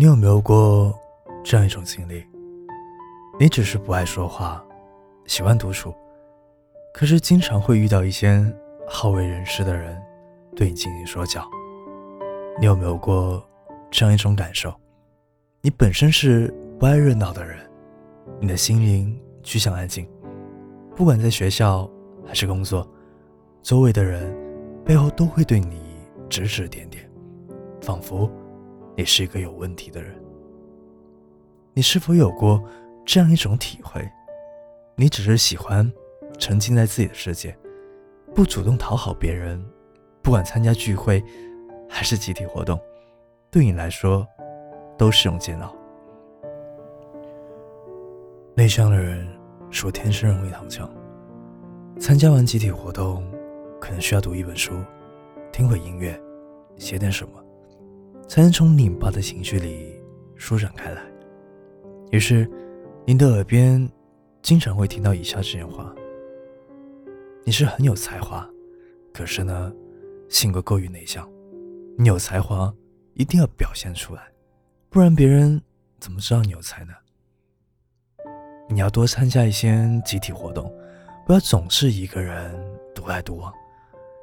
你有没有过这样一种经历？你只是不爱说话，喜欢独处，可是经常会遇到一些好为人师的人对你进行说教。你有没有过这样一种感受？你本身是不爱热闹的人，你的心灵趋向安静，不管在学校还是工作，周围的人背后都会对你指指点点，仿佛。你是一个有问题的人，你是否有过这样一种体会？你只是喜欢沉浸在自己的世界，不主动讨好别人，不管参加聚会还是集体活动，对你来说都是种煎熬。内向的人说天生容易躺枪，参加完集体活动，可能需要读一本书，听会音乐，写点什么。才能从拧巴的情绪里舒展开来。于是，您的耳边经常会听到以下这些话：“你是很有才华，可是呢，性格过于内向。你有才华，一定要表现出来，不然别人怎么知道你有才呢？你要多参加一些集体活动，不要总是一个人独来独往。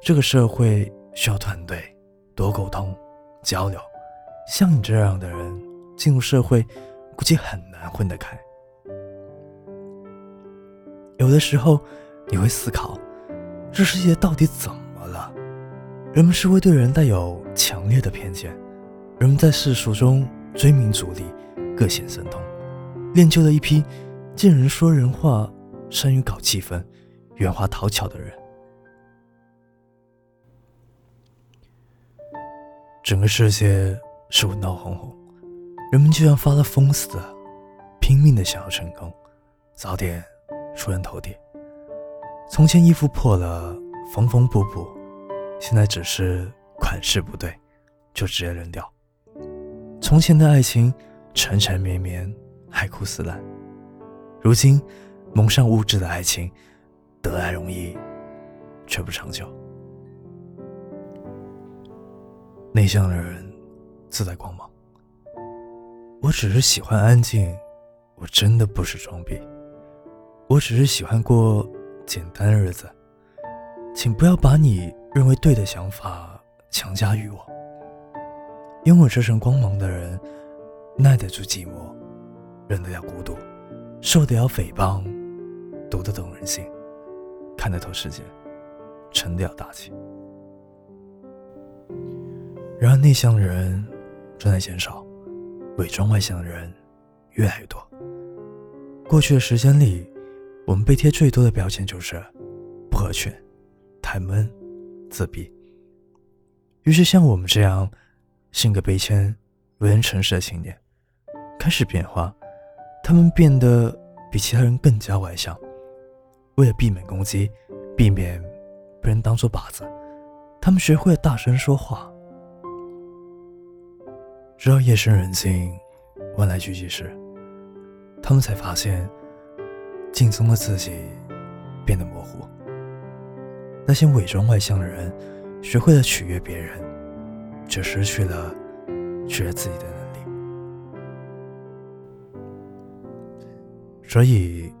这个社会需要团队，多沟通交流。”像你这样的人进入社会，估计很难混得开。有的时候，你会思考，这世界到底怎么了？人们是会对人带有强烈的偏见，人们在世俗中追名逐利，各显神通，练就了一批见人说人话、善于搞气氛、圆滑讨巧的人。整个世界。是我闹哄哄，人们就像发了疯似的，拼命的想要成功，早点出人头地。从前衣服破了缝缝补补，现在只是款式不对，就直接扔掉。从前的爱情缠缠绵绵，海枯石烂，如今蒙上物质的爱情，得来容易，却不长久。内向的人。自带光芒。我只是喜欢安静，我真的不是装逼。我只是喜欢过简单日子，请不要把你认为对的想法强加于我。拥有这身光芒的人，耐得住寂寞，忍得了孤独，受得了诽谤，读得懂人心，看得透世界，沉得了大气。然而内向的人。正在减少，伪装外向的人越来越多。过去的时间里，我们被贴最多的标签就是不合群、太闷、自闭。于是，像我们这样性格卑谦、为人诚实的青年开始变化，他们变得比其他人更加外向。为了避免攻击，避免被人当作靶子，他们学会了大声说话。直到夜深人静，万籁俱寂时，他们才发现镜中的自己变得模糊。那些伪装外向的人，学会了取悦别人，却失去了取悦自己的能力。所以，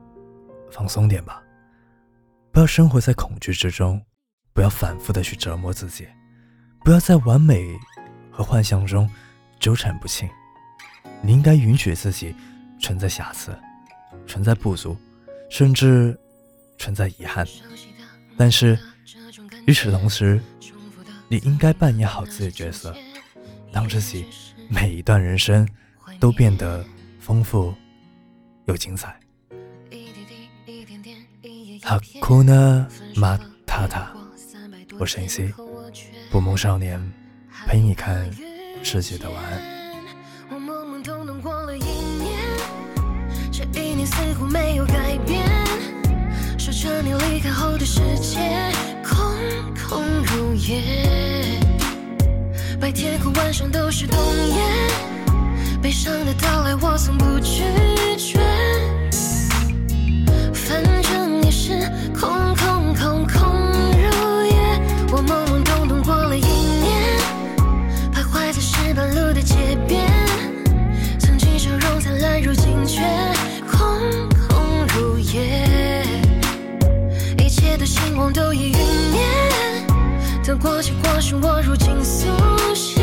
放松点吧，不要生活在恐惧之中，不要反复的去折磨自己，不要在完美和幻想中。纠缠不清，你应该允许自己存在瑕疵，存在不足，甚至存在遗憾。但是与此同时，你应该扮演好自己的角色，让自己每一段人生都变得丰富又精彩。哈库纳马塔塔，我是 AC，不梦少年，陪你看。世界的晚安我懵懵懂懂过了一年这一年似乎没有改变说着你离开后的世界空空如也。白天和晚上都是冬夜悲伤的到来我从不拒绝都已云烟，得过且过，是我如今速写。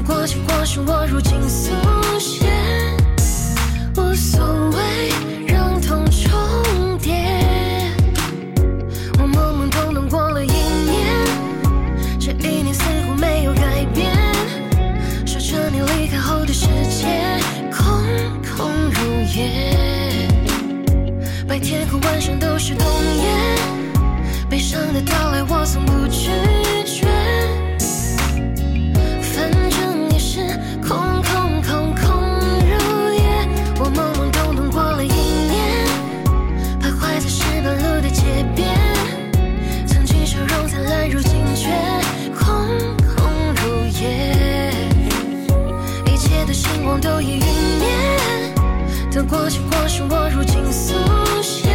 过去过去，我如今速写，无所谓，让痛重叠。我懵懵懂懂过了一年，这一年似乎没有改变。说着你离开后的世界，空空如也。白天和晚上都是冬夜，悲伤的到来我从不拒绝。我如今苏醒